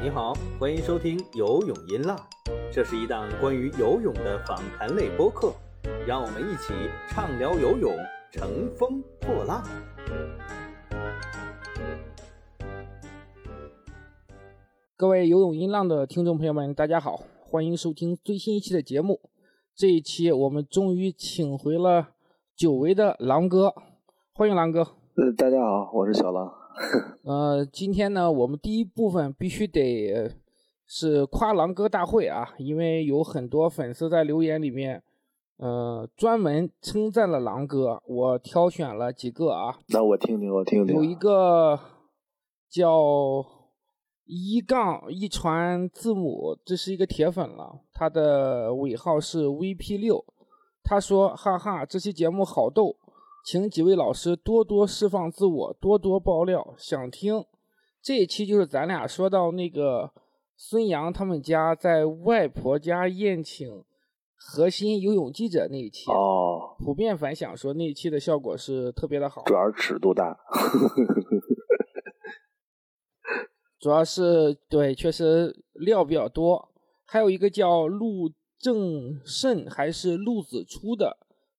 你好，欢迎收听游泳音浪，这是一档关于游泳的访谈类播客，让我们一起畅聊游泳，乘风破浪。各位游泳音浪的听众朋友们，大家好，欢迎收听最新一期的节目。这一期我们终于请回了久违的狼哥，欢迎狼哥。呃，大家好，我是小狼。呃，今天呢，我们第一部分必须得是夸狼哥大会啊，因为有很多粉丝在留言里面，呃，专门称赞了狼哥。我挑选了几个啊，那我听听，我听听。有一个叫。一杠一传字母，这是一个铁粉了，他的尾号是 VP 六。他说：“哈哈，这期节目好逗，请几位老师多多释放自我，多多爆料，想听。”这一期就是咱俩说到那个孙杨他们家在外婆家宴请核心游泳记者那一期哦，普遍反响说那一期的效果是特别的好，主要是尺度大。主要是对，确实料比较多。还有一个叫陆正胜还是陆子初的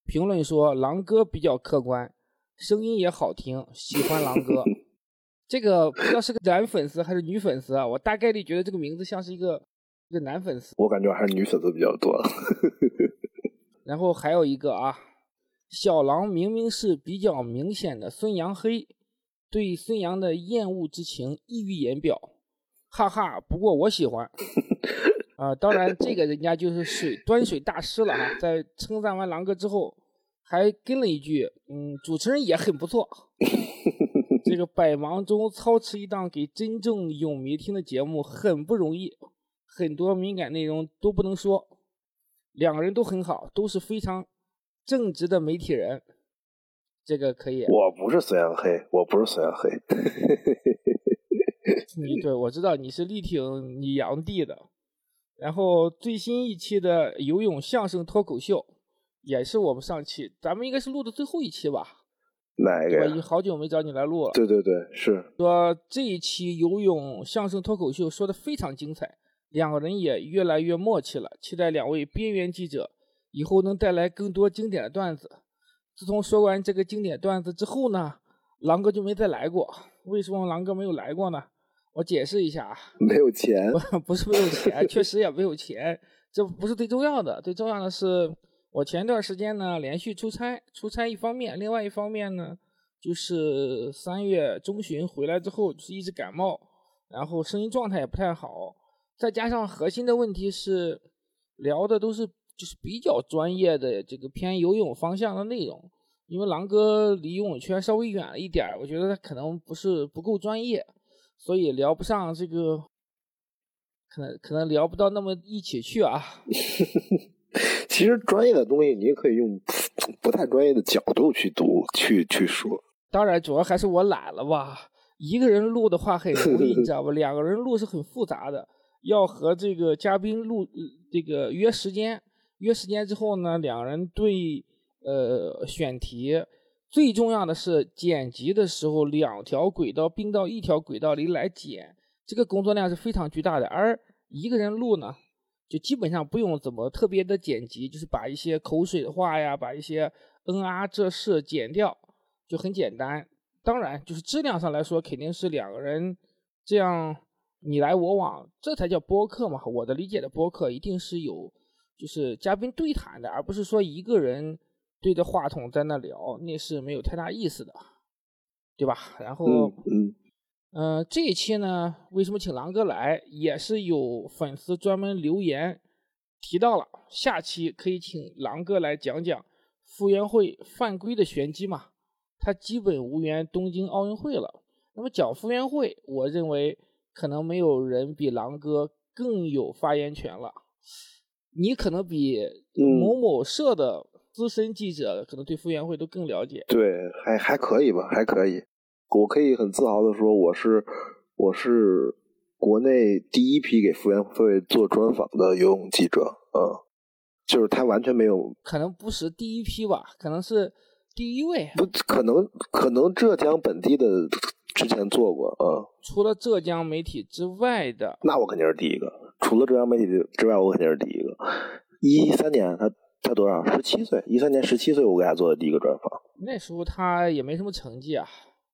评论说，狼哥比较客观，声音也好听，喜欢狼哥。这个不知道是个男粉丝还是女粉丝啊？我大概率觉得这个名字像是一个一个男粉丝。我感觉还是女粉丝比较多。然后还有一个啊，小狼明明是比较明显的孙杨黑。对孙杨的厌恶之情溢于言表，哈哈。不过我喜欢，啊，当然这个人家就是水端水大师了哈。在称赞完狼哥之后，还跟了一句，嗯，主持人也很不错。这个百忙中操持一档给真正影迷听的节目很不容易，很多敏感内容都不能说。两个人都很好，都是非常正直的媒体人。这个可以，我不是孙杨黑，我不是孙杨黑。你对我知道你是力挺你杨弟的。然后最新一期的游泳相声脱口秀，也是我们上期，咱们应该是录的最后一期吧？哪一个？我已经好久没找你来录了。对对对，是说这一期游泳相声脱口秀说的非常精彩，两个人也越来越默契了。期待两位边缘记者以后能带来更多经典的段子。自从说完这个经典段子之后呢，狼哥就没再来过。为什么狼哥没有来过呢？我解释一下啊，没有钱，不是没有钱，确实也没有钱，这不是最重要的。最重要的是，我前段时间呢连续出差，出差一方面，另外一方面呢，就是三月中旬回来之后，就是一直感冒，然后声音状态也不太好，再加上核心的问题是聊的都是。就是比较专业的这个偏游泳方向的内容，因为狼哥离游泳圈稍微远了一点我觉得他可能不是不够专业，所以聊不上这个，可能可能聊不到那么一起去啊。其实专业的东西你也可以用不太专业的角度去读去去说。当然，主要还是我懒了吧。一个人录的话很容易，你知道吧？两个人录是很复杂的，要和这个嘉宾录这个约时间。约时间之后呢，两人对呃选题，最重要的是剪辑的时候，两条轨道并到一条轨道里来剪，这个工作量是非常巨大的。而一个人录呢，就基本上不用怎么特别的剪辑，就是把一些口水话呀，把一些嗯啊这事剪掉，就很简单。当然，就是质量上来说，肯定是两个人这样你来我往，这才叫播客嘛。我的理解的播客一定是有。就是嘉宾对谈的，而不是说一个人对着话筒在那聊，那是没有太大意思的，对吧？然后，嗯，嗯，这一期呢，为什么请狼哥来，也是有粉丝专门留言提到了，下期可以请狼哥来讲讲傅园慧犯规的玄机嘛？他基本无缘东京奥运会了。那么讲傅园慧，我认为可能没有人比狼哥更有发言权了。你可能比某某社的资深记者可能对傅园慧都更了解。对，还还可以吧，还可以。我可以很自豪的说，我是我是国内第一批给傅园慧做专访的游泳记者。嗯，就是他完全没有，可能不是第一批吧，可能是第一位。不可能，可能浙江本地的之前做过啊。除了浙江媒体之外的，那我肯定是第一个。除了浙江媒体之外，我肯定是第一个。一三年他他多少？十七岁。一三年十七岁，我给他做的第一个专访。那时候他也没什么成绩啊。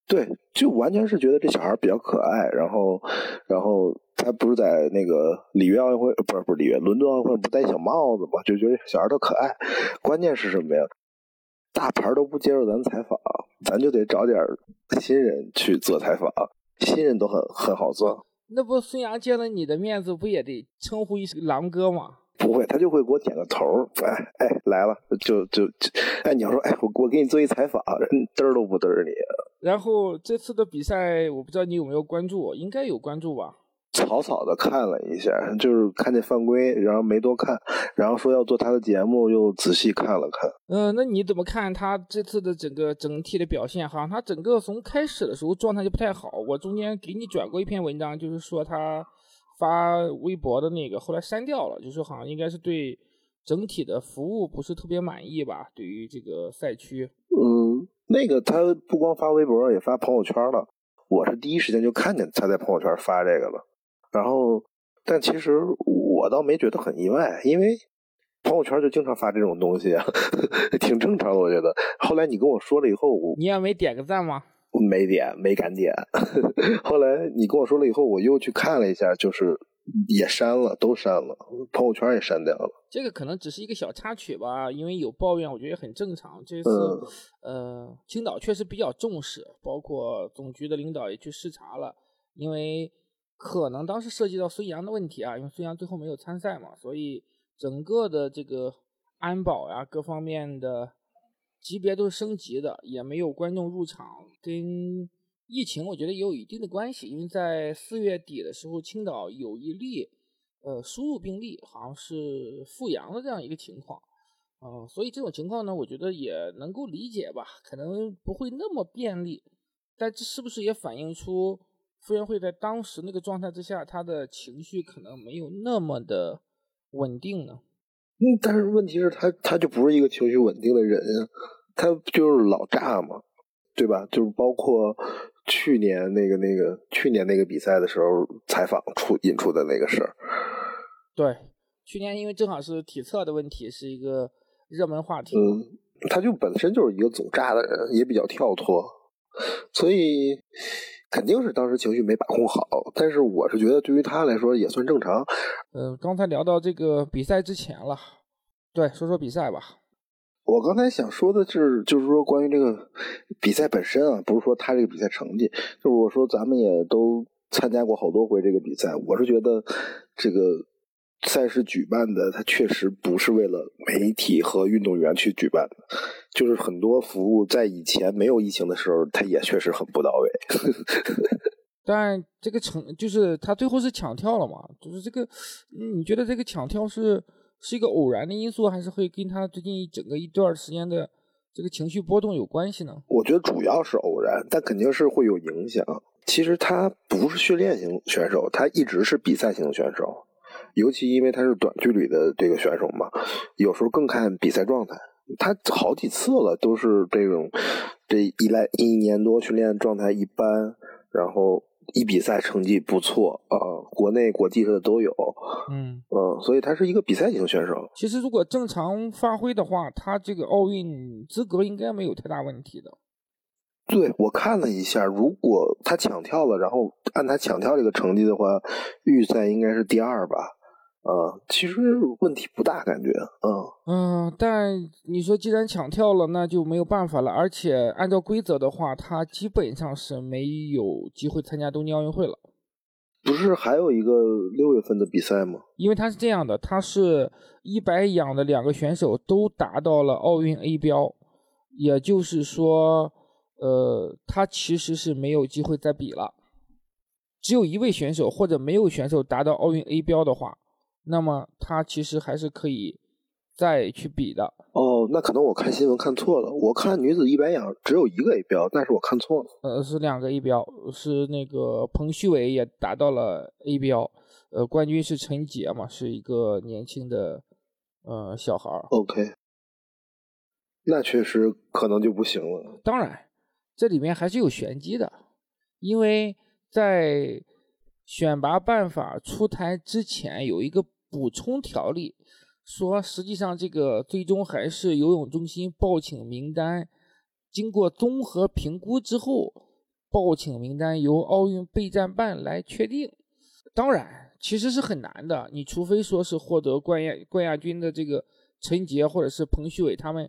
对，就完全是觉得这小孩比较可爱，然后，然后他不是在那个里约奥运会，不是不是里约，伦敦奥运会不戴小帽子嘛，就觉得小孩特可爱。关键是什么呀？大牌都不接受咱采访，咱就得找点新人去做采访，新人都很很好做。那不孙杨见了你的面子，不也得称呼一声狼哥吗？不会，他就会给我点个头哎哎，来了，就就就，哎，你要说，哎，我我给你做一采访，人嘚儿都不嘚儿你。然后这次的比赛，我不知道你有没有关注，应该有关注吧？草草的看了一下，就是看见犯规，然后没多看，然后说要做他的节目，又仔细看了看。嗯，那你怎么看他这次的整个整体的表现？好像他整个从开始的时候状态就不太好。我中间给你转过一篇文章，就是说他发微博的那个，后来删掉了，就是好像应该是对整体的服务不是特别满意吧？对于这个赛区，嗯。那个他不光发微博，也发朋友圈了。我是第一时间就看见他在朋友圈发这个了。然后，但其实我倒没觉得很意外，因为朋友圈就经常发这种东西，挺正常的。我觉得。后来你跟我说了以后，你也没点个赞吗？没点，没敢点。后来你跟我说了以后，我又去看了一下，就是。也删了，都删了，朋友圈也删掉了。这个可能只是一个小插曲吧，因为有抱怨，我觉得也很正常。这次，呃，青岛确实比较重视，包括总局的领导也去视察了，因为可能当时涉及到孙杨的问题啊，因为孙杨最后没有参赛嘛，所以整个的这个安保呀，各方面的级别都是升级的，也没有观众入场，跟。疫情我觉得也有一定的关系，因为在四月底的时候，青岛有一例呃输入病例，好像是复阳的这样一个情况，嗯，所以这种情况呢，我觉得也能够理解吧，可能不会那么便利，但这是不是也反映出傅园慧在当时那个状态之下，他的情绪可能没有那么的稳定呢？嗯，但是问题是，他他就不是一个情绪稳定的人啊，他就是老炸嘛，对吧？就是包括。去年那个那个去年那个比赛的时候采访出引出的那个事儿，对，去年因为正好是体测的问题，是一个热门话题。嗯，他就本身就是一个总炸的人，也比较跳脱，所以肯定是当时情绪没把控好。但是我是觉得对于他来说也算正常。嗯，刚才聊到这个比赛之前了，对，说说比赛吧。我刚才想说的是，就是说关于这个比赛本身啊，不是说他这个比赛成绩，就是我说咱们也都参加过好多回这个比赛，我是觉得这个赛事举办的，它确实不是为了媒体和运动员去举办的，就是很多服务在以前没有疫情的时候，它也确实很不到位。但这个成就是他最后是抢跳了嘛？就是这个，你觉得这个抢跳是？是一个偶然的因素，还是会跟他最近一整个一段时间的这个情绪波动有关系呢？我觉得主要是偶然，但肯定是会有影响。其实他不是训练型选手，他一直是比赛型选手，尤其因为他是短距离的这个选手嘛，有时候更看比赛状态。他好几次了都是这种，这一来一年多训练状态一般，然后。一比赛成绩不错啊，国内国际的都有，嗯嗯，所以他是一个比赛型选手。其实如果正常发挥的话，他这个奥运资格应该没有太大问题的。对我看了一下，如果他抢跳了，然后按他抢跳这个成绩的话，预赛应该是第二吧。呃，其实问题不大，感觉，嗯嗯，但你说既然抢跳了，那就没有办法了。而且按照规则的话，他基本上是没有机会参加东京奥运会了。不是还有一个六月份的比赛吗？因为他是这样的，他是一百仰的两个选手都达到了奥运 A 标，也就是说，呃，他其实是没有机会再比了。只有一位选手或者没有选手达到奥运 A 标的话。那么他其实还是可以再去比的哦。那可能我看新闻看错了，我看女子一百氧只有一个 A 标，但是我看错了。呃，是两个 A 标，是那个彭旭伟也达到了 A 标，呃，冠军是陈杰嘛，是一个年轻的呃小孩儿。OK。那确实可能就不行了。当然，这里面还是有玄机的，因为在选拔办法出台之前有一个补充条例，说实际上这个最终还是游泳中心报请名单，经过综合评估之后，报请名单由奥运备战办来确定。当然，其实是很难的，你除非说是获得冠亚冠亚军的这个陈杰或者是彭旭伟他们。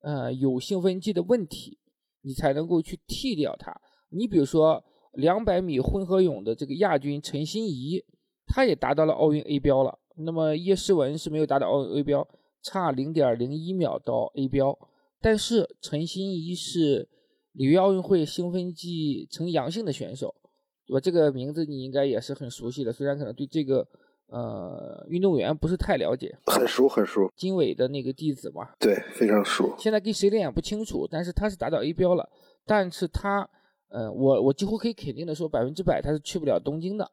呃，有兴奋剂的问题，你才能够去替掉他。你比如说，两百米混合泳的这个亚军陈欣怡，他也达到了奥运 A 标了。那么叶诗文是没有达到奥运 A 标，差零点零一秒到 A 标。但是陈欣怡是里约奥运会兴奋剂呈阳性的选手，对吧？这个名字你应该也是很熟悉的，虽然可能对这个。呃，运动员不是太了解，很熟很熟。金伟的那个弟子嘛，对，非常熟。现在跟谁练也不清楚，但是他是达到 A 标了，但是他，呃，我我几乎可以肯定的说，百分之百他是去不了东京的，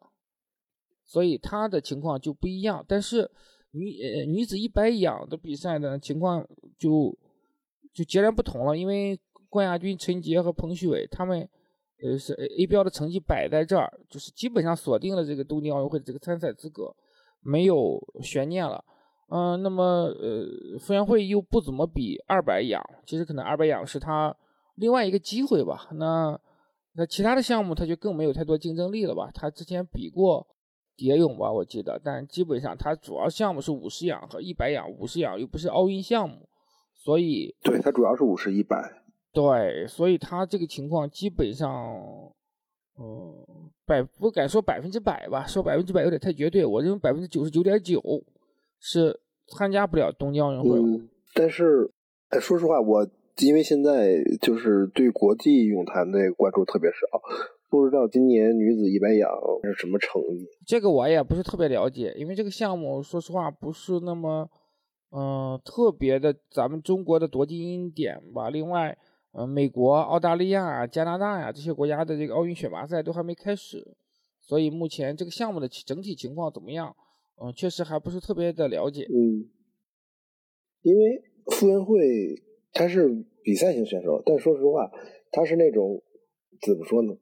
所以他的情况就不一样。但是女呃女子一百仰的比赛呢，情况就就截然不同了，因为冠亚军陈杰和彭旭伟他们。呃，是 A 标的成绩摆在这儿，就是基本上锁定了这个东京奥运会的这个参赛资格。没有悬念了，嗯，那么呃，傅园慧又不怎么比二百仰，其实可能二百仰是他另外一个机会吧。那那其他的项目他就更没有太多竞争力了吧？他之前比过蝶泳吧，我记得，但基本上它主要项目是五十仰和一百仰，五十仰又不是奥运项目，所以对它主要是五十一百，对，所以它这个情况基本上。嗯，百不敢说百分之百吧，说百分之百有点太绝对。我认为百分之九十九点九是参加不了东京奥运会。嗯，但是，哎，说实话，我因为现在就是对国际泳坛的关注特别少，不知道今年女子一百仰是什么成绩。这个我也不是特别了解，因为这个项目说实话不是那么，嗯，特别的咱们中国的夺金点吧。另外。呃，美国、澳大利亚、加拿大呀，这些国家的这个奥运选拔赛都还没开始，所以目前这个项目的整体情况怎么样？嗯，确实还不是特别的了解。嗯，因为傅园慧他是比赛型选手，但说实话，他是那种怎么说呢？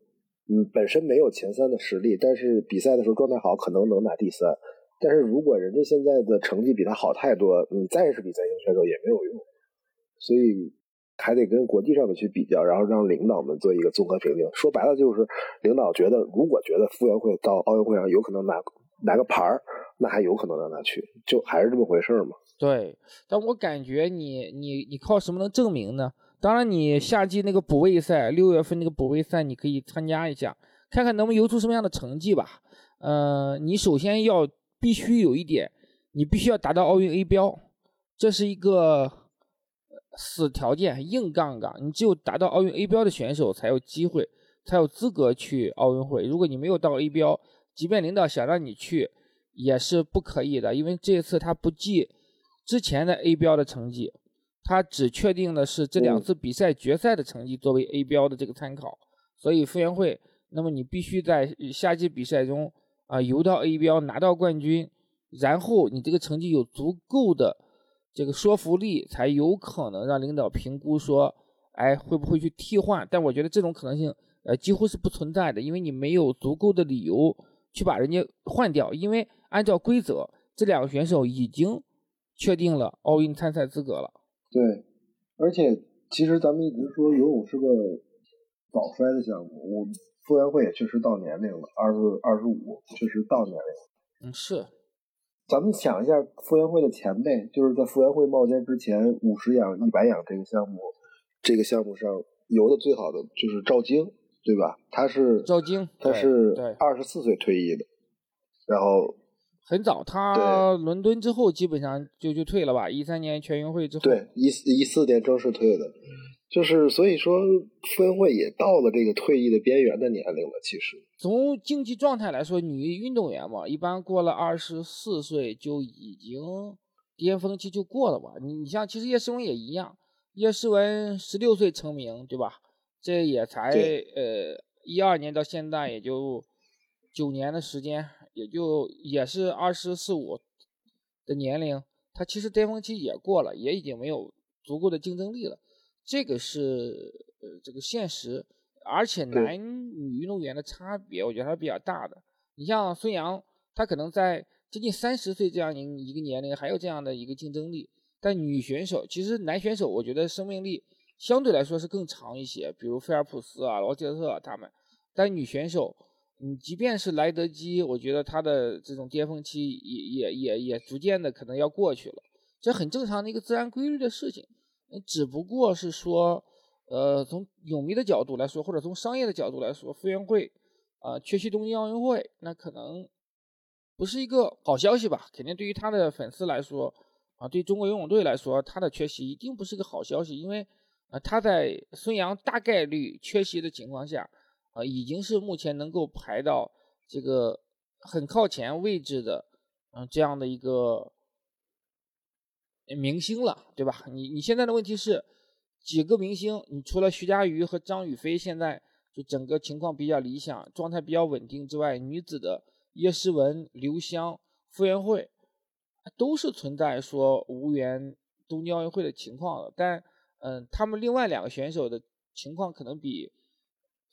嗯，本身没有前三的实力，但是比赛的时候状态好，可能能拿第三。但是如果人家现在的成绩比他好太多，你再是比赛型选手也没有用。所以。还得跟国际上的去比较，然后让领导们做一个综合评定。说白了就是，领导觉得如果觉得傅园慧到奥运会上有可能拿拿个牌儿，那还有可能让他去，就还是这么回事嘛。对，但我感觉你你你靠什么能证明呢？当然，你夏季那个补位赛，六月份那个补位赛你可以参加一下，看看能不能游出什么样的成绩吧。呃，你首先要必须有一点，你必须要达到奥运 A 标，这是一个。死条件硬杠杠，你只有达到奥运 A 标的选手才有机会，才有资格去奥运会。如果你没有到 A 标，即便领导想让你去，也是不可以的，因为这次他不计之前的 A 标的成绩，他只确定的是这两次比赛决赛的成绩作为 A 标的这个参考。所以傅园慧，那么你必须在夏季比赛中啊游到 A 标，拿到冠军，然后你这个成绩有足够的。这个说服力才有可能让领导评估说，哎，会不会去替换？但我觉得这种可能性，呃，几乎是不存在的，因为你没有足够的理由去把人家换掉。因为按照规则，这两个选手已经确定了奥运参赛资格了。对，而且其实咱们一直说游泳是个早衰的项目，我傅园慧也确实到年龄了，二十二十五，确实到年龄了。嗯，是。咱们想一下，傅园慧的前辈，就是在傅园慧冒尖之前，五十仰、一百仰这个项目，这个项目上游的最好的就是赵晶，对吧？他是赵晶，他是二十四岁退役的，然后很早，他伦敦之后基本上就就退了吧？一三年全运会之后，对，一四一四年正式退的。就是所以说，傅园慧也到了这个退役的边缘的年龄了。其实从竞技状态来说，女运动员嘛，一般过了二十四岁就已经巅峰期就过了吧。你你像，其实叶诗文也一样，叶诗文十六岁成名，对吧？这也才呃一二年到现在也就九年的时间，也就也是二十四五的年龄，他其实巅峰期也过了，也已经没有。足够的竞争力了，这个是呃这个现实。而且男女运动员的差别，我觉得还是比较大的。你像孙杨，他可能在接近三十岁这样一一个年龄，还有这样的一个竞争力。但女选手，其实男选手，我觉得生命力相对来说是更长一些，比如菲尔普斯啊、罗杰特他们。但女选手，嗯，即便是莱德基，我觉得他的这种巅峰期也也也也逐渐的可能要过去了，这很正常的一个自然规律的事情。只不过是说。呃，从泳迷的角度来说，或者从商业的角度来说，傅园慧啊缺席东京奥运会，那可能不是一个好消息吧？肯定对于他的粉丝来说，啊，对中国游泳队来说，他的缺席一定不是个好消息，因为啊，他在孙杨大概率缺席的情况下，啊，已经是目前能够排到这个很靠前位置的，嗯，这样的一个明星了，对吧？你你现在的问题是？几个明星，你除了徐嘉余和张雨霏现在就整个情况比较理想，状态比较稳定之外，女子的叶诗文、刘湘、傅园慧都是存在说无缘东京奥运会的情况了。但，嗯，他们另外两个选手的情况可能比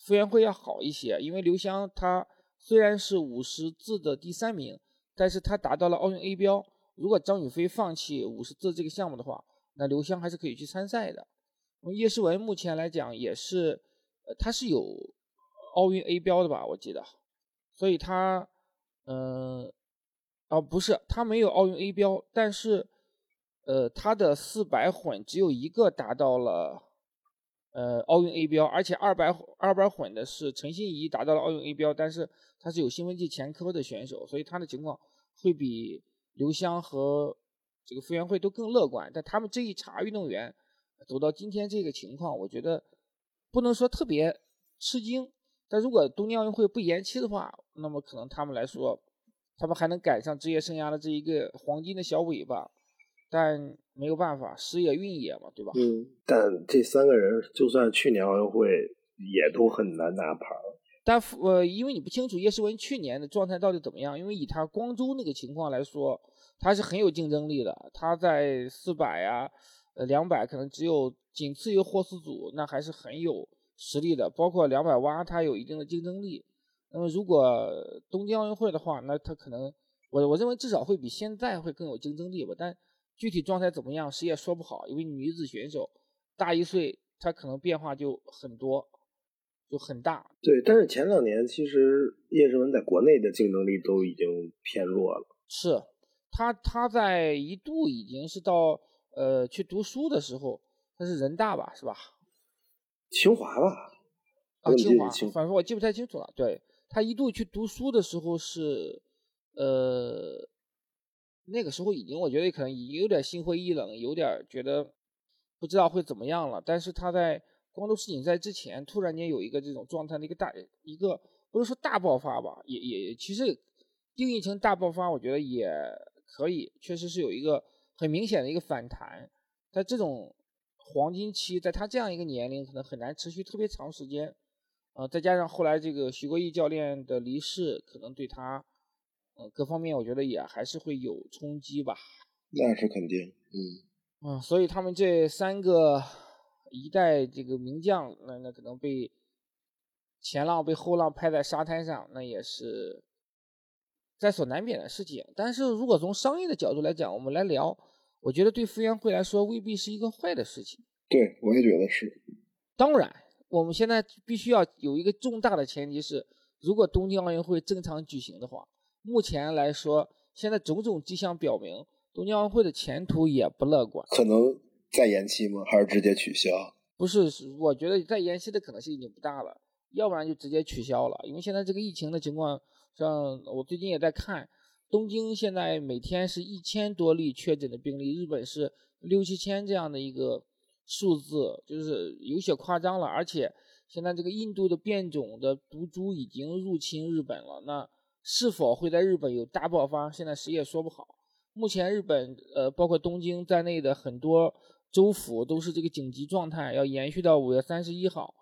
傅园慧要好一些，因为刘湘她虽然是五十字的第三名，但是她达到了奥运 A 标。如果张雨霏放弃五十字这个项目的话，那刘湘还是可以去参赛的。叶诗文目前来讲也是，呃，他是有奥运 A 标的吧？我记得，所以他，嗯，哦，不是，他没有奥运 A 标，但是，呃，他的四百混只有一个达到了，呃，奥运 A 标，而且二百二百混的是陈心怡达到了奥运 A 标，但是他是有兴奋剂前科的选手，所以他的情况会比刘湘和这个傅园慧都更乐观，但他们这一茬运动员。走到今天这个情况，我觉得不能说特别吃惊。但如果东京奥运会不延期的话，那么可能他们来说，他们还能赶上职业生涯的这一个黄金的小尾巴。但没有办法，时也运也嘛，对吧？嗯。但这三个人就算去年奥运会也都很难拿牌。但呃，因为你不清楚叶诗文去年的状态到底怎么样，因为以他光州那个情况来说，他是很有竞争力的。他在四百啊。呃，两百可能只有仅次于霍斯祖，那还是很有实力的。包括两百蛙，他有一定的竞争力。那么如果东京奥运会的话，那他可能，我我认为至少会比现在会更有竞争力吧。但具体状态怎么样，谁也说不好。因为女子选手大一岁，她可能变化就很多，就很大。对，但是前两年其实叶诗文在国内的竞争力都已经偏弱了。是，她她在一度已经是到。呃，去读书的时候，她是人大吧，是吧？清华吧？啊，清华，反正我记不太清楚了。对她一度去读书的时候是，呃，那个时候已经，我觉得可能已经有点心灰意冷，有点觉得不知道会怎么样了。但是他在光州世锦赛之前，突然间有一个这种状态的一个大一个，不是说大爆发吧，也也其实定义成大爆发，我觉得也可以，确实是有一个。很明显的一个反弹，在这种黄金期，在他这样一个年龄，可能很难持续特别长时间，呃，再加上后来这个徐国义教练的离世，可能对他，呃，各方面我觉得也还是会有冲击吧。那是肯定，嗯，嗯，所以他们这三个一代这个名将，那那可能被前浪被后浪拍在沙滩上，那也是。在所难免的事情，但是如果从商业的角度来讲，我们来聊，我觉得对傅园慧来说未必是一个坏的事情。对，我也觉得是。当然，我们现在必须要有一个重大的前提是，如果东京奥运会正常举行的话，目前来说，现在种种迹象表明，东京奥运会的前途也不乐观。可能再延期吗？还是直接取消？不是，我觉得再延期的可能性已经不大了，要不然就直接取消了，因为现在这个疫情的情况。像我最近也在看，东京现在每天是一千多例确诊的病例，日本是六七千这样的一个数字，就是有些夸张了。而且现在这个印度的变种的毒株已经入侵日本了，那是否会在日本有大爆发，现在谁也说不好。目前日本呃，包括东京在内的很多州府都是这个紧急状态，要延续到五月三十一号。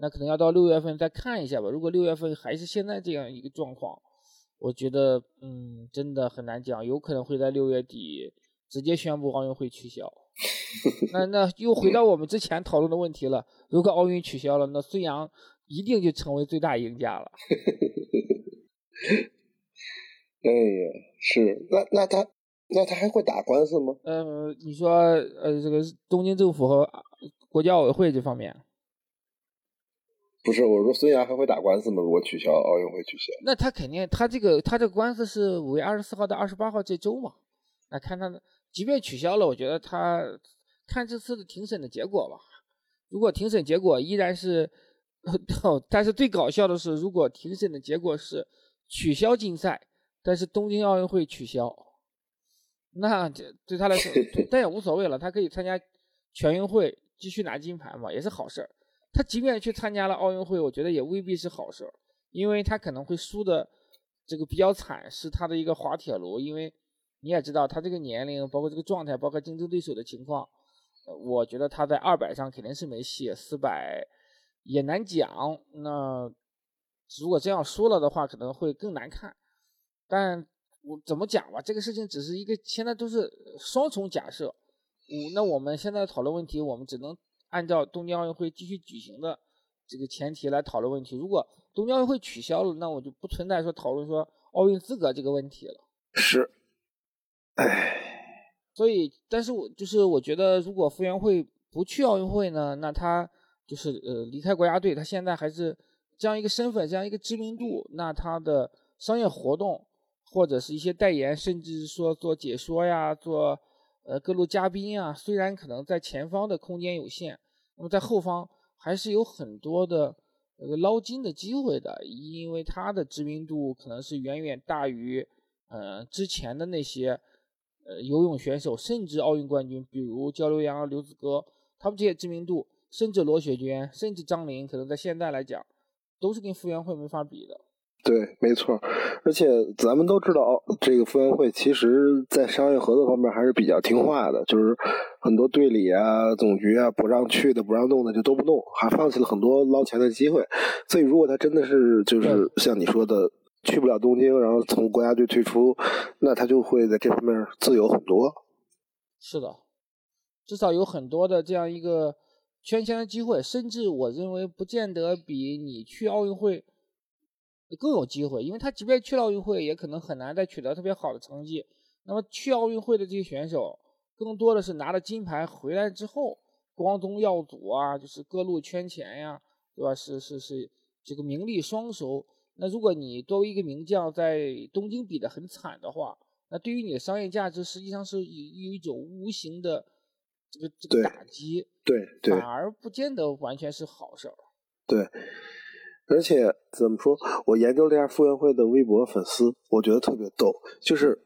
那可能要到六月份再看一下吧。如果六月份还是现在这样一个状况，我觉得，嗯，真的很难讲，有可能会在六月底直接宣布奥运会取消。那那又回到我们之前讨论的问题了，如果奥运取消了，那孙杨一定就成为最大赢家了。哎呀，是那那他那他还会打官司吗？呃，你说呃，这个东京政府和国际奥委会这方面，不是我说孙杨还会打官司吗？如果取消奥运会取消，那他肯定他这个他这个官司是五月二十四号到二十八号这周嘛？那看他，即便取消了，我觉得他看这次的庭审的结果吧。如果庭审结果依然是，但是最搞笑的是，如果庭审的结果是取消竞赛。但是东京奥运会取消，那这对他来说，但也无所谓了。他可以参加全运会，继续拿金牌嘛，也是好事儿。他即便去参加了奥运会，我觉得也未必是好事儿，因为他可能会输的这个比较惨，是他的一个滑铁卢。因为你也知道，他这个年龄，包括这个状态，包括竞争对手的情况，我觉得他在二百上肯定是没戏，四百也难讲。那如果这样输了的话，可能会更难看。但我怎么讲吧，这个事情只是一个，现在都是双重假设。嗯，那我们现在讨论问题，我们只能按照东京奥运会继续举行的这个前提来讨论问题。如果东京奥运会取消了，那我就不存在说讨论说奥运资格这个问题了。是，唉，所以，但是我就是我觉得，如果傅园慧不去奥运会呢，那他就是呃离开国家队，他现在还是这样一个身份，这样一个知名度，那他的商业活动。或者是一些代言，甚至说做解说呀，做呃各路嘉宾啊，虽然可能在前方的空间有限，那么在后方还是有很多的呃捞金的机会的，因为他的知名度可能是远远大于呃之前的那些呃游泳选手，甚至奥运冠军，比如焦刘洋、刘子歌，他们这些知名度，甚至罗雪娟，甚至张琳，可能在现在来讲，都是跟傅园慧没法比的。对，没错，而且咱们都知道，这个傅园慧其实在商业合作方面还是比较听话的，就是很多队里啊、总局啊不让去的、不让弄的就都不弄，还放弃了很多捞钱的机会。所以，如果他真的是就是像你说的去不了东京，然后从国家队退出，那他就会在这方面自由很多。是的，至少有很多的这样一个圈钱的机会，甚至我认为不见得比你去奥运会。更有机会，因为他即便去了奥运会，也可能很难再取得特别好的成绩。那么去奥运会的这些选手，更多的是拿了金牌回来之后，光宗耀祖啊，就是各路圈钱呀，对吧？是是是，这个名利双收。那如果你作为一个名将在东京比的很惨的话，那对于你的商业价值实际上是有有一种无形的这个这个打击，对对，反而不见得完全是好事儿。对。而且怎么说？我研究了一下傅园慧的微博粉丝，我觉得特别逗。就是，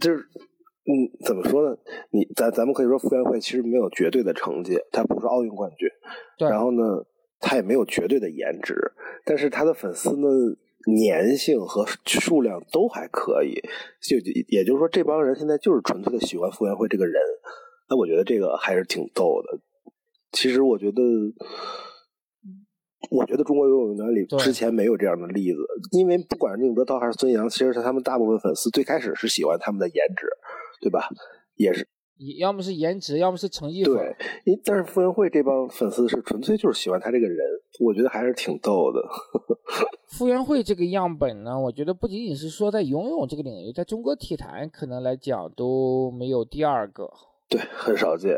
就是，嗯，怎么说呢？你咱咱们可以说，傅园慧其实没有绝对的成绩，她不是奥运冠军。然后呢，她也没有绝对的颜值，但是她的粉丝呢，粘性和数量都还可以。就也就是说，这帮人现在就是纯粹的喜欢傅园慧这个人。那我觉得这个还是挺逗的。其实我觉得。我觉得中国游泳员里之前没有这样的例子，因为不管是宁泽涛还是孙杨，其实他们大部分粉丝最开始是喜欢他们的颜值，对吧？也是，要么是颜值，要么是成绩。对，因但是傅园慧这帮粉丝是纯粹就是喜欢他这个人，我觉得还是挺逗的。傅园慧这个样本呢，我觉得不仅仅是说在游泳这个领域，在中国体坛可能来讲都没有第二个。对，很少见。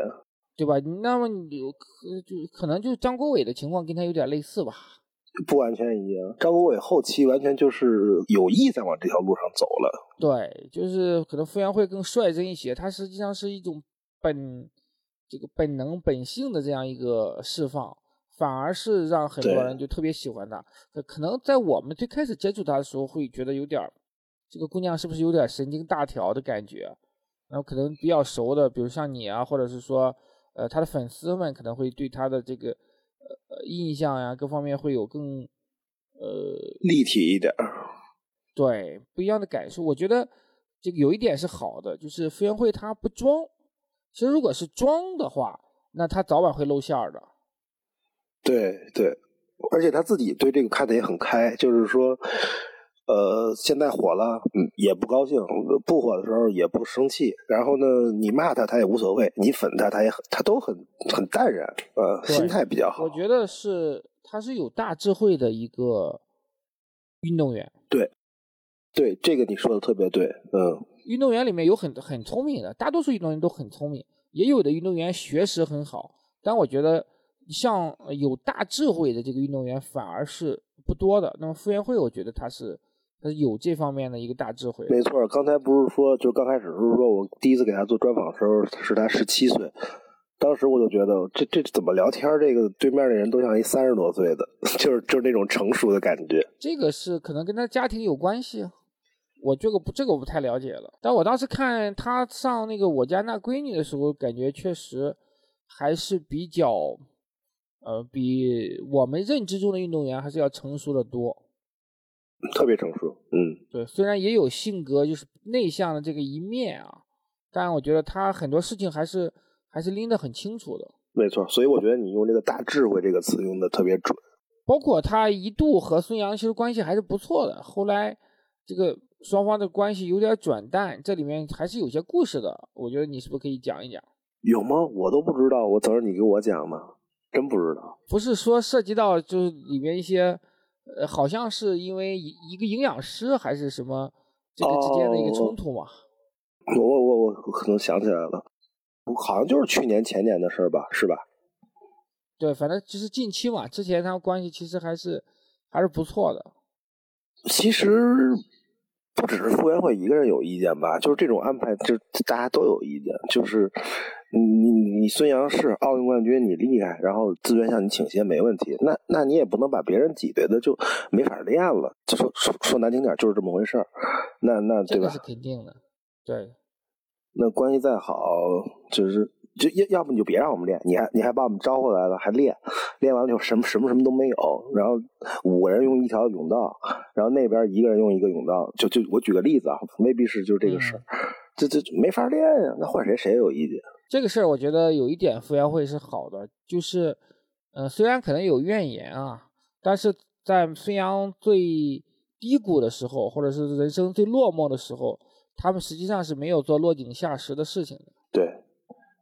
对吧？那么你可就可能就张国伟的情况跟他有点类似吧？不完全一样。张国伟后期完全就是有意在往这条路上走了。对，就是可能傅园慧更率真一些，他实际上是一种本这个本能本性的这样一个释放，反而是让很多人就特别喜欢他。可能在我们最开始接触他的时候，会觉得有点这个姑娘是不是有点神经大条的感觉？然后可能比较熟的，比如像你啊，或者是说。呃，他的粉丝们可能会对他的这个呃印象呀，各方面会有更呃立体一点，对不一样的感受。我觉得这个有一点是好的，就是傅园慧他不装。其实如果是装的话，那他早晚会露馅儿的。对对，而且他自己对这个看的也很开，就是说，呃，现在火了，嗯，也不高兴；不火的时候也不生气。然后呢，你骂他，他也无所谓；你粉他，他也很，他都很很淡然，呃，心态比较好。我觉得是他是有大智慧的一个运动员。对，对，这个你说的特别对，嗯。运动员里面有很很聪明的，大多数运动员都很聪明，也有的运动员学识很好，但我觉得像有大智慧的这个运动员反而是不多的。那么傅园慧，我觉得他是。有这方面的一个大智慧。没错，刚才不是说，就刚开始时候说，我第一次给他做专访的时候是他十七岁，当时我就觉得这这怎么聊天，这个对面的人都像一三十多岁的，就是就是那种成熟的感觉。这个是可能跟他家庭有关系，我这个不这个我不太了解了。但我当时看他上那个我家那闺女的时候，感觉确实还是比较，呃，比我们认知中的运动员还是要成熟的多。特别成熟，嗯，对，虽然也有性格就是内向的这个一面啊，但我觉得他很多事情还是还是拎得很清楚的。没错，所以我觉得你用这个“大智慧”这个词用的特别准。包括他一度和孙杨其实关系还是不错的，后来这个双方的关系有点转淡，这里面还是有些故事的。我觉得你是不是可以讲一讲？有吗？我都不知道，我等着你给我讲呢，真不知道。不是说涉及到就是里面一些。呃，好像是因为一一个营养师还是什么这个之间的一个冲突嘛？我我我我可能想起来了，好像就是去年前年的事儿吧，是吧？对，反正就是近期嘛，之前他们关系其实还是还是不错的。其实不只是傅园慧一个人有意见吧，就是这种安排，就大家都有意见，就是。你你你孙杨是奥运冠军，你厉害，然后资源向你倾斜没问题。那那你也不能把别人挤兑的就没法练了。就说说说难听点，就是这么回事儿。那那对吧？这是肯定的。对。那关系再好，就是就要要不你就别让我们练，你还你还把我们招回来了，还练，练完了就什么什么什么都没有。然后五个人用一条甬道，然后那边一个人用一个甬道，就就我举个例子啊，未必是就这个事儿，这这没法练呀。那换谁谁也有意见。这个事儿，我觉得有一点傅园慧是好的，就是，呃，虽然可能有怨言啊，但是在孙杨最低谷的时候，或者是人生最落寞的时候，他们实际上是没有做落井下石的事情的。对，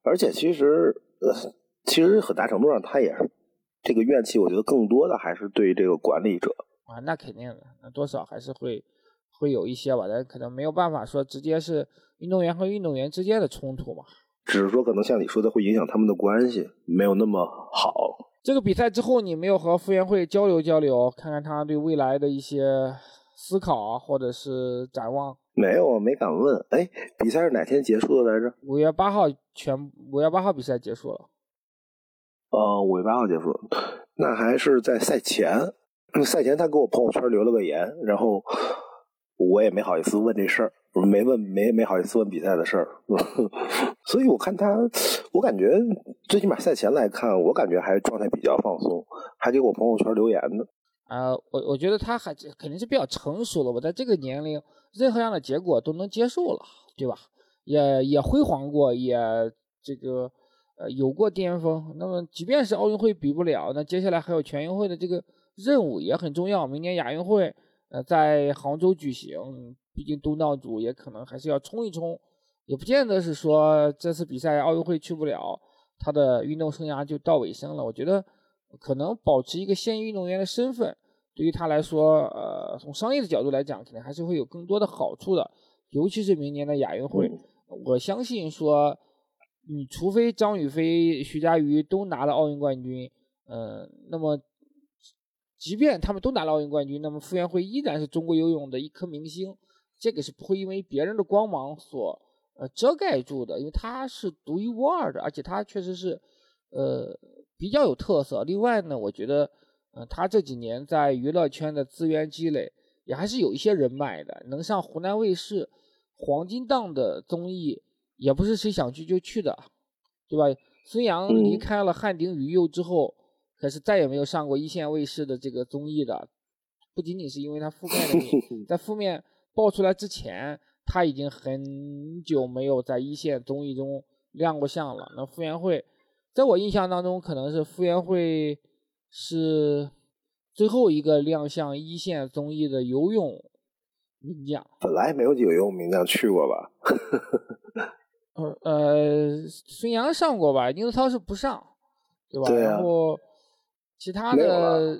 而且其实，呃，其实很大程度上，他也是这个怨气，我觉得更多的还是对这个管理者啊，那肯定的，那多少还是会会有一些吧，但可能没有办法说直接是运动员和运动员之间的冲突嘛。只是说，可能像你说的，会影响他们的关系，没有那么好。这个比赛之后，你没有和傅园慧交流交流，看看他对未来的一些思考啊或者是展望？没有，没敢问。哎，比赛是哪天结束的来着？五月八号全，五月八号比赛结束了。呃，五月八号结束，那还是在赛前。赛前他给我朋友圈留了个言，然后我也没好意思问这事儿。没问，没没好意思问比赛的事儿，所以我看他，我感觉最起码赛前来看，我感觉还状态比较放松，还给我朋友圈留言呢。啊，我我觉得他还肯定是比较成熟了我，在这个年龄，任何样的结果都能接受了，对吧？也也辉煌过，也这个呃有过巅峰。那么即便是奥运会比不了，那接下来还有全运会的这个任务也很重要。明年亚运会呃在杭州举行。毕竟东道主也可能还是要冲一冲，也不见得是说这次比赛奥运会去不了，他的运动生涯就到尾声了。我觉得可能保持一个现役运动员的身份，对于他来说，呃，从商业的角度来讲，肯定还是会有更多的好处的。尤其是明年的亚运会，我相信说，你除非张雨霏、徐嘉余都拿了奥运冠军，嗯，那么即便他们都拿了奥运冠军，那么傅园慧依然是中国游泳的一颗明星。这个是不会因为别人的光芒所呃遮盖住的，因为他是独一无二的，而且他确实是呃比较有特色。另外呢，我觉得呃他这几年在娱乐圈的资源积累也还是有一些人脉的，能上湖南卫视黄金档的综艺也不是谁想去就去的，对吧？孙杨离开了汉鼎宇佑之后，可是再也没有上过一线卫视的这个综艺的，不仅仅是因为他负面的 在负面。爆出来之前，他已经很久没有在一线综艺中亮过相了。那傅园慧，在我印象当中，可能是傅园慧是最后一个亮相一线综艺的游泳名将。本来没有几个游泳名将去过吧？呃呃，孙杨上过吧？宁泽涛是不上，对吧？对啊然后其他的了，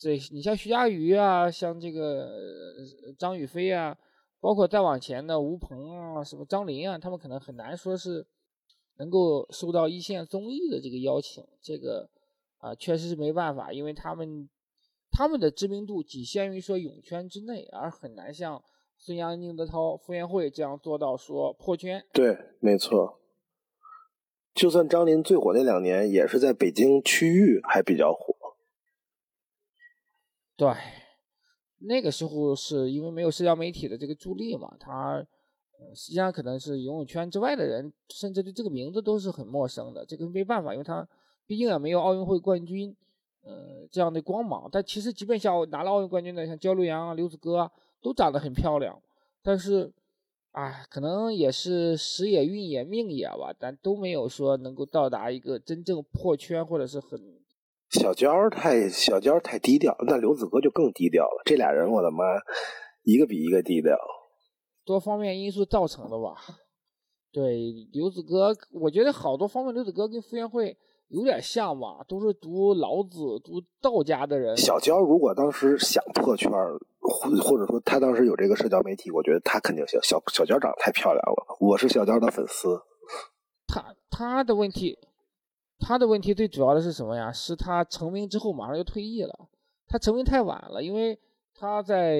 对你像徐嘉余啊，像这个呃张雨霏啊，包括再往前的吴鹏啊，什么张琳啊，他们可能很难说是能够受到一线综艺的这个邀请。这个啊、确实是没办法，因为他们他们的知名度仅限于说泳圈之内，而很难像孙杨、宁泽涛、傅园慧这样做到说破圈。对，没错。就算张琳最火那两年，也是在北京区域还比较火。对，那个时候是因为没有社交媒体的这个助力嘛，他呃实际上可能是游泳圈之外的人，甚至对这个名字都是很陌生的。这个没办法，因为他毕竟也没有奥运会冠军，呃这样的光芒。但其实即便像拿了奥运冠军的，像焦刘洋啊、刘子歌啊，都长得很漂亮，但是。啊，可能也是时也运也命也吧，但都没有说能够到达一个真正破圈或者是很小娇儿太小娇儿太低调，那刘子歌就更低调了。这俩人，我的妈，一个比一个低调。多方面因素造成的吧。对，刘子歌，我觉得好多方面，刘子歌跟傅园慧有点像吧，都是读老子、读道家的人。小娇如果当时想破圈儿，或或者说他当时有这个社交媒体，我觉得他肯定行。小小娇长得太漂亮了，我是小娇的粉丝。他他的问题，他的问题最主要的是什么呀？是他成名之后马上就退役了，他成名太晚了，因为他在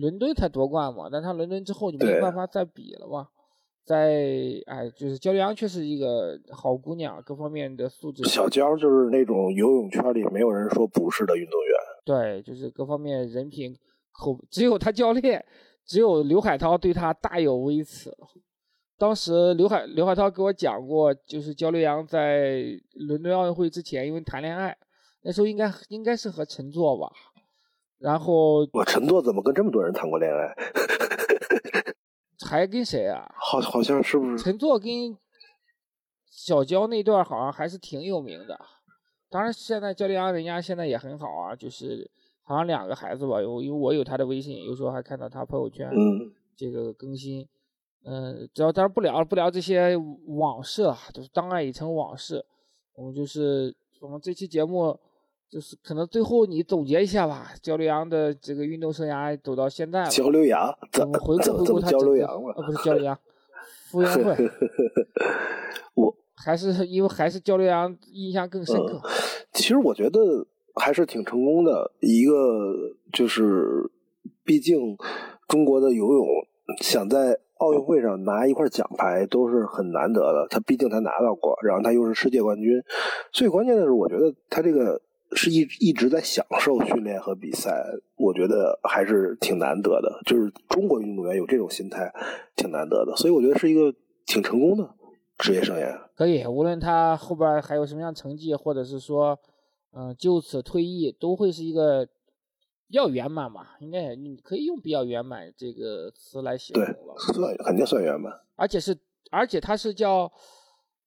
伦敦才夺冠嘛，但他伦敦之后就没有办法再比了嘛。在哎，就是焦刘洋确实一个好姑娘，各方面的素质小娇就是那种游泳圈里没有人说不是的运动员。对，就是各方面人品口，只有他教练，只有刘海涛对他大有微词。当时刘海刘海涛给我讲过，就是焦刘洋在伦敦奥运会之前，因为谈恋爱，那时候应该应该是和陈作吧，然后我陈作怎么跟这么多人谈过恋爱？还跟谁啊？好，好像是不是？陈作跟小娇那段好像还是挺有名的。当然，现在焦刘洋人家现在也很好啊，就是好像两个孩子吧，有因为我有他的微信，有时候还看到他朋友圈嗯，这个更新。嗯，只要当然不聊不聊这些往事了，就是当爱已成往事。我们就是我们这期节目就是可能最后你总结一下吧，焦刘洋的这个运动生涯走到现在了，焦刘洋怎么回顾怎顾他焦刘洋了？呃，不是焦刘洋，傅园慧。我还是因为还是焦刘洋印象更深刻。其实我觉得还是挺成功的。一个就是，毕竟中国的游泳想在奥运会上拿一块奖牌都是很难得的。他毕竟他拿到过，然后他又是世界冠军。最关键的是，我觉得他这个是一一直在享受训练和比赛，我觉得还是挺难得的。就是中国运动员有这种心态，挺难得的。所以我觉得是一个挺成功的职业生涯。可以，无论他后边还有什么样成绩，或者是说，嗯、就此退役，都会是一个比较圆满吧。应该也你可以用比较圆满这个词来形容对了。，算肯定算圆满。而且是，而且他是叫，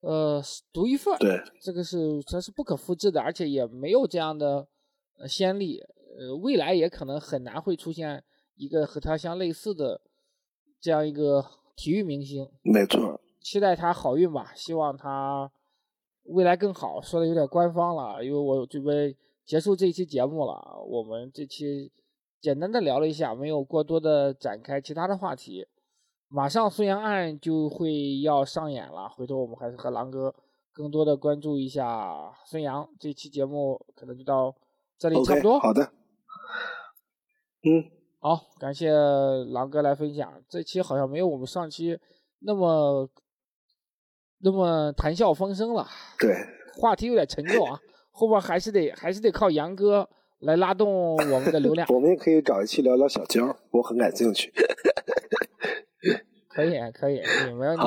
呃，独一份儿。对，这个是它是不可复制的，而且也没有这样的呃先例，呃，未来也可能很难会出现一个和他相类似的这样一个体育明星。没错。期待他好运吧，希望他未来更好。说的有点官方了，因为我准备结束这一期节目了。我们这期简单的聊了一下，没有过多的展开其他的话题。马上孙杨案就会要上演了，回头我们还是和狼哥更多的关注一下孙杨。这期节目可能就到这里差不多。好的。嗯，好，感谢狼哥来分享。这期好像没有我们上期那么那么谈笑风生了，对，话题有点沉重啊。后边还是得还是得靠杨哥来拉动我们的流量。我们也可以找一期聊聊小娇，我很感兴趣。可以，可以，可以，没问题。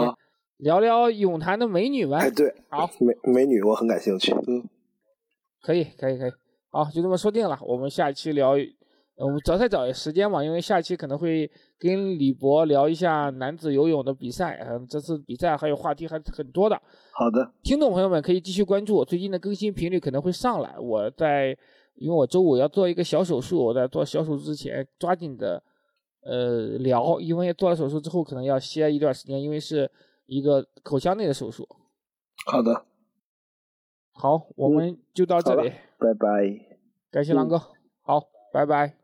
聊聊泳坛的美女们。哎，对，好，美美女我很感兴趣。嗯，可以，可以，可以。好，就这么说定了。我们下一期聊，呃我们找再找时间嘛，因为下期可能会跟李博聊一下男子游泳的比赛。嗯，这次比赛还有话题还很多的。好的，听众朋友们可以继续关注，最近的更新频率可能会上来。我在，因为我周五要做一个小手术，我在做小手术之前抓紧的，呃聊，因为做了手术之后可能要歇一段时间，因为是一个口腔内的手术。好的，好，我们就到这里，拜拜。感谢狼哥，好，拜拜。